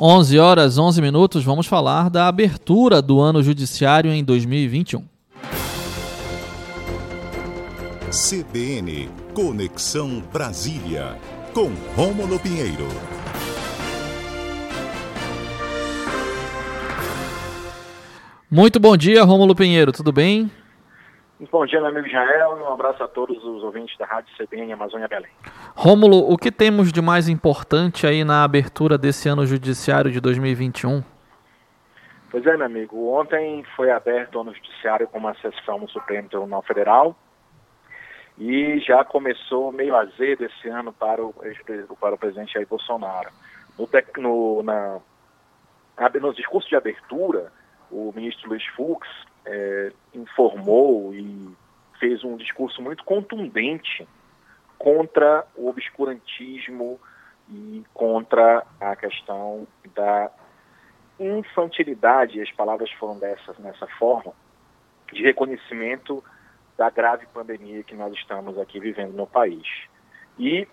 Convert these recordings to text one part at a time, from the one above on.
11 horas 11 minutos, vamos falar da abertura do ano judiciário em 2021. CBN Conexão Brasília, com Rômulo Pinheiro. Muito bom dia, Rômulo Pinheiro, tudo bem? Bom dia, meu amigo Israel, e um abraço a todos os ouvintes da Rádio CBN Amazônia Belém. Rômulo, o que temos de mais importante aí na abertura desse ano judiciário de 2021? Pois é, meu amigo, ontem foi aberto o ano judiciário com uma sessão no Supremo Tribunal Federal e já começou meio azedo esse ano para o, para o presidente Jair Bolsonaro. No, no, na, no discurso de abertura, o ministro Luiz Fux é, informou e fez um discurso muito contundente contra o obscurantismo e contra a questão da infantilidade, as palavras foram dessas nessa forma, de reconhecimento da grave pandemia que nós estamos aqui vivendo no país. E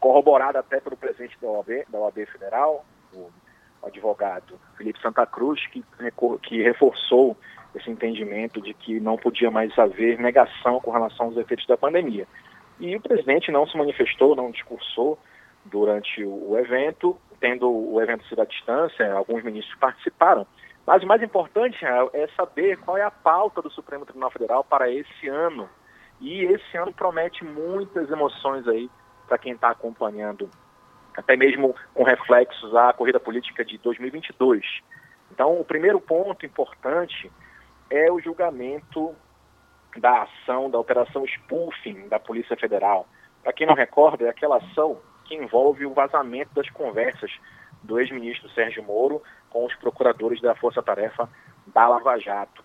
corroborada até pelo presidente da OAB, da OAB Federal, o advogado Felipe Santa Cruz, que, que reforçou esse entendimento de que não podia mais haver negação com relação aos efeitos da pandemia. E o presidente não se manifestou, não discursou durante o evento, tendo o evento sido à distância, alguns ministros participaram. Mas o mais importante é saber qual é a pauta do Supremo Tribunal Federal para esse ano. E esse ano promete muitas emoções aí para quem está acompanhando, até mesmo com reflexos à corrida política de 2022. Então, o primeiro ponto importante é o julgamento da ação da Operação Spoofing da Polícia Federal. Para quem não recorda, é aquela ação que envolve o vazamento das conversas do ex-ministro Sérgio Moro com os procuradores da Força Tarefa da Lava Jato.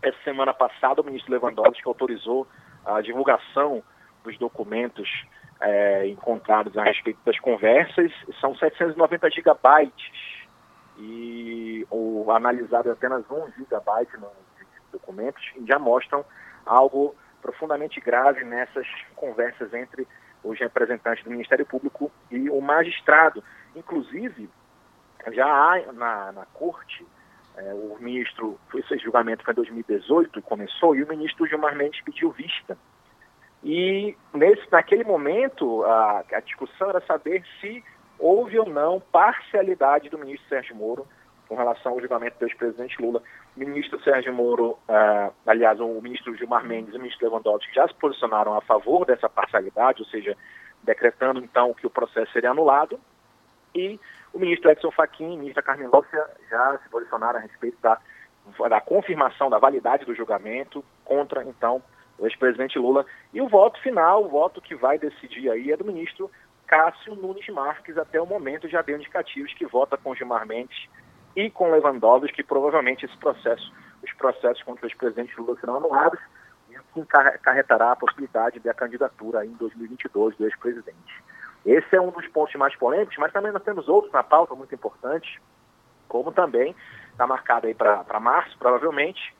Essa semana passada, o ministro Lewandowski autorizou a divulgação dos documentos é, encontrados a respeito das conversas. São 790 gigabytes e o analisado apenas 1 gigabyte no documentos já mostram algo profundamente grave nessas conversas entre os representantes do Ministério Público e o magistrado. Inclusive, já há na, na corte, é, o ministro, esse julgamento foi em 2018 e começou, e o ministro Gilmar Mendes pediu vista. E nesse, naquele momento, a, a discussão era saber se houve ou não parcialidade do ministro Sérgio Moro com relação ao julgamento do ex-presidente Lula. Ministro Sérgio Moro, uh, aliás, o ministro Gilmar Mendes e o ministro Lewandowski já se posicionaram a favor dessa parcialidade, ou seja, decretando então que o processo seria anulado. E o ministro Edson Fachin e a ministra Carmen Lúcia já se posicionaram a respeito da, da confirmação da validade do julgamento contra, então, o ex-presidente Lula. E o voto final, o voto que vai decidir aí é do ministro Cássio Nunes Marques. Até o momento já deu indicativos que vota com Gilmar Mendes e com Lewandowski, que provavelmente esse processo, os processos contra os presidentes Lula serão anulados, e que encarretará a possibilidade da candidatura em 2022 do ex-presidente. Esse é um dos pontos mais polêmicos, mas também nós temos outros na pauta muito importantes, como também está marcado aí para março, provavelmente,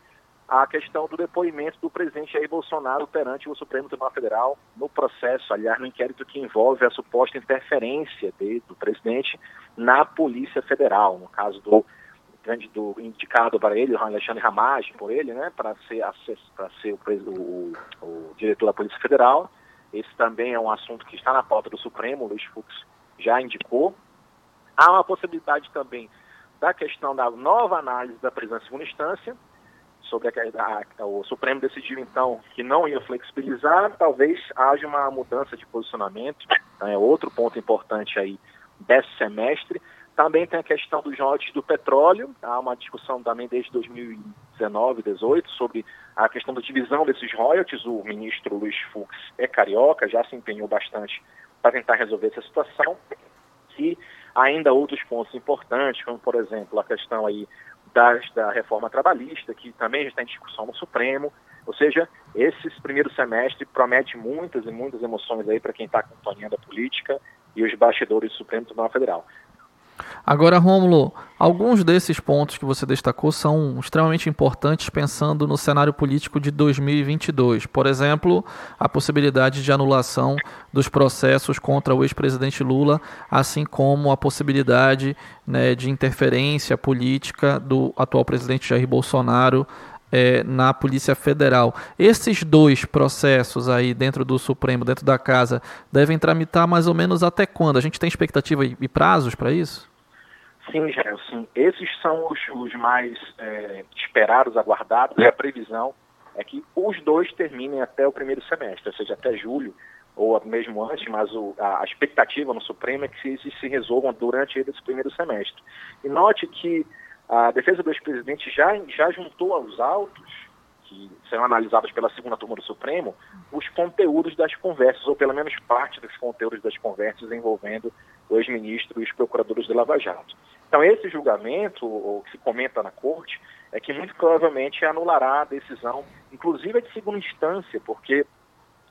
a questão do depoimento do presidente Jair Bolsonaro perante o Supremo Tribunal Federal no processo, aliás, no inquérito que envolve a suposta interferência de, do presidente na Polícia Federal, no caso do, do indicado para ele, Alexandre Ramage, por ele, né, para ser, para ser o, o, o, diretor da Polícia Federal. Esse também é um assunto que está na pauta do Supremo, o Luiz Fux já indicou. Há uma possibilidade também da questão da nova análise da prisão em segunda instância, sobre a, a, o Supremo decidiu então que não ia flexibilizar, talvez haja uma mudança de posicionamento, é outro ponto importante aí desse semestre. Também tem a questão dos royalties do petróleo, há uma discussão também desde 2019, 2018, sobre a questão da divisão desses royalties. O ministro Luiz Fux é carioca, já se empenhou bastante para tentar resolver essa situação. E ainda outros pontos importantes, como por exemplo a questão aí das, da reforma trabalhista, que também já está em discussão no Supremo. Ou seja, esse primeiro semestre promete muitas e muitas emoções aí para quem está acompanhando a política e os bastidores do Supremo Tribunal Federal. Agora, Rômulo, alguns desses pontos que você destacou são extremamente importantes pensando no cenário político de 2022. Por exemplo, a possibilidade de anulação dos processos contra o ex-presidente Lula, assim como a possibilidade né, de interferência política do atual presidente Jair Bolsonaro é, na Polícia Federal. Esses dois processos aí dentro do Supremo, dentro da casa, devem tramitar mais ou menos até quando? A gente tem expectativa e prazos para isso? Sim, Gelson. Esses são os, os mais é, esperados, aguardados. E a previsão é que os dois terminem até o primeiro semestre, ou seja, até julho, ou mesmo antes, mas o, a, a, expectativa no Supremo é que esses se resolvam durante esse primeiro semestre. E note que a defesa do ex-presidente já, já juntou aos autos, que serão analisados pela segunda turma do Supremo, os conteúdos das conversas, ou pelo menos parte dos conteúdos das conversas envolvendo o ex-ministro e os procuradores de Lava Jato. Então, esse julgamento, o que se comenta na corte, é que muito provavelmente anulará a decisão, inclusive a de segunda instância, porque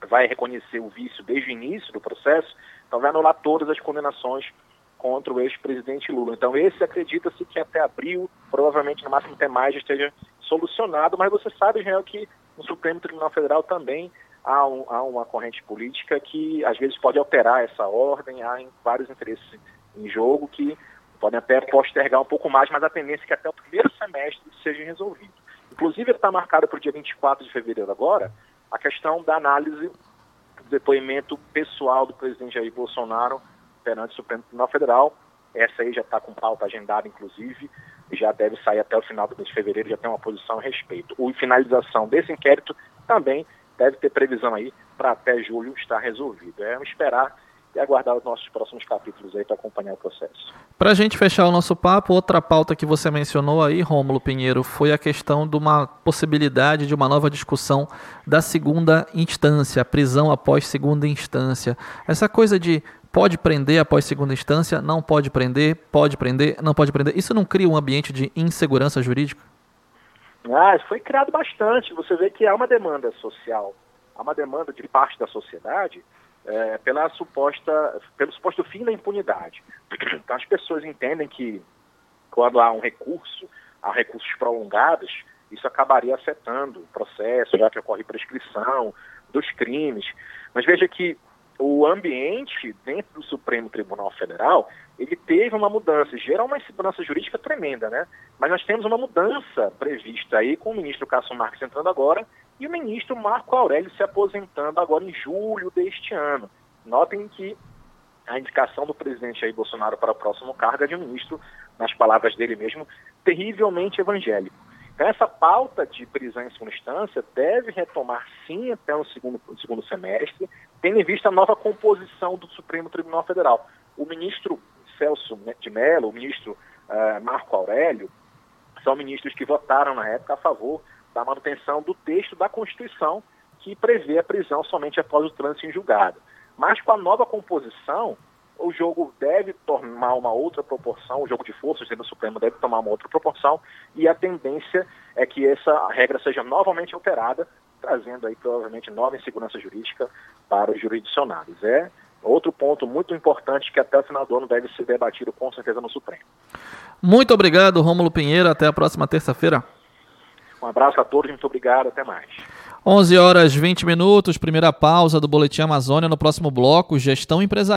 vai reconhecer o vício desde o início do processo, então vai anular todas as condenações contra o ex-presidente Lula. Então, esse acredita-se que até abril, provavelmente no máximo até mais, esteja solucionado, mas você sabe, Israel, que no Supremo Tribunal Federal também há, um, há uma corrente política que às vezes pode alterar essa ordem, há vários interesses em jogo que podem até postergar um pouco mais, mas a tendência é que até o primeiro semestre seja resolvido. Inclusive, está marcado para o dia 24 de fevereiro agora a questão da análise do depoimento pessoal do presidente Jair Bolsonaro perante o Supremo Tribunal Federal. Essa aí já está com pauta agendada, inclusive, já deve sair até o final do mês de fevereiro, já tem uma posição a respeito. O finalização desse inquérito também deve ter previsão aí para até julho estar resolvido. É esperar e aguardar os nossos próximos capítulos aí para acompanhar o processo. Para a gente fechar o nosso papo, outra pauta que você mencionou aí, Rômulo Pinheiro, foi a questão de uma possibilidade de uma nova discussão da segunda instância, a prisão após segunda instância. Essa coisa de pode prender após segunda instância, não pode prender, pode prender, não pode prender. Isso não cria um ambiente de insegurança jurídica? Ah, foi criado bastante. Você vê que há uma demanda social, há uma demanda de parte da sociedade é, pela suposta, pelo suposto fim da impunidade. Então as pessoas entendem que quando há um recurso, há recursos prolongados, isso acabaria afetando o processo, já que ocorre prescrição dos crimes. Mas veja que o ambiente dentro do Supremo Tribunal Federal, ele teve uma mudança, gera uma insegurança jurídica tremenda, né? Mas nós temos uma mudança prevista aí com o ministro Cássio Marques entrando agora e o ministro Marco Aurélio se aposentando agora em julho deste ano. Notem que a indicação do presidente Jair Bolsonaro para o próximo cargo é de um ministro, nas palavras dele mesmo, terrivelmente evangélico. Então, essa pauta de prisão em segunda instância deve retomar sim até o segundo, segundo semestre, tendo em vista a nova composição do Supremo Tribunal Federal. O ministro Celso de Mello, o ministro uh, Marco Aurélio, são ministros que votaram na época a favor da manutenção do texto da Constituição que prevê a prisão somente após o trânsito em julgado. Mas com a nova composição, o jogo deve tomar uma outra proporção, o jogo de forças dentro do Supremo deve tomar uma outra proporção, e a tendência é que essa regra seja novamente alterada, trazendo aí provavelmente nova insegurança jurídica para os jurisdicionários. É outro ponto muito importante que até o final do ano deve ser debatido com certeza no Supremo. Muito obrigado, Rômulo Pinheiro. Até a próxima terça-feira. Um abraço a todos, muito obrigado, até mais. 11 horas 20 minutos, primeira pausa do Boletim Amazônia no próximo bloco, gestão empresarial.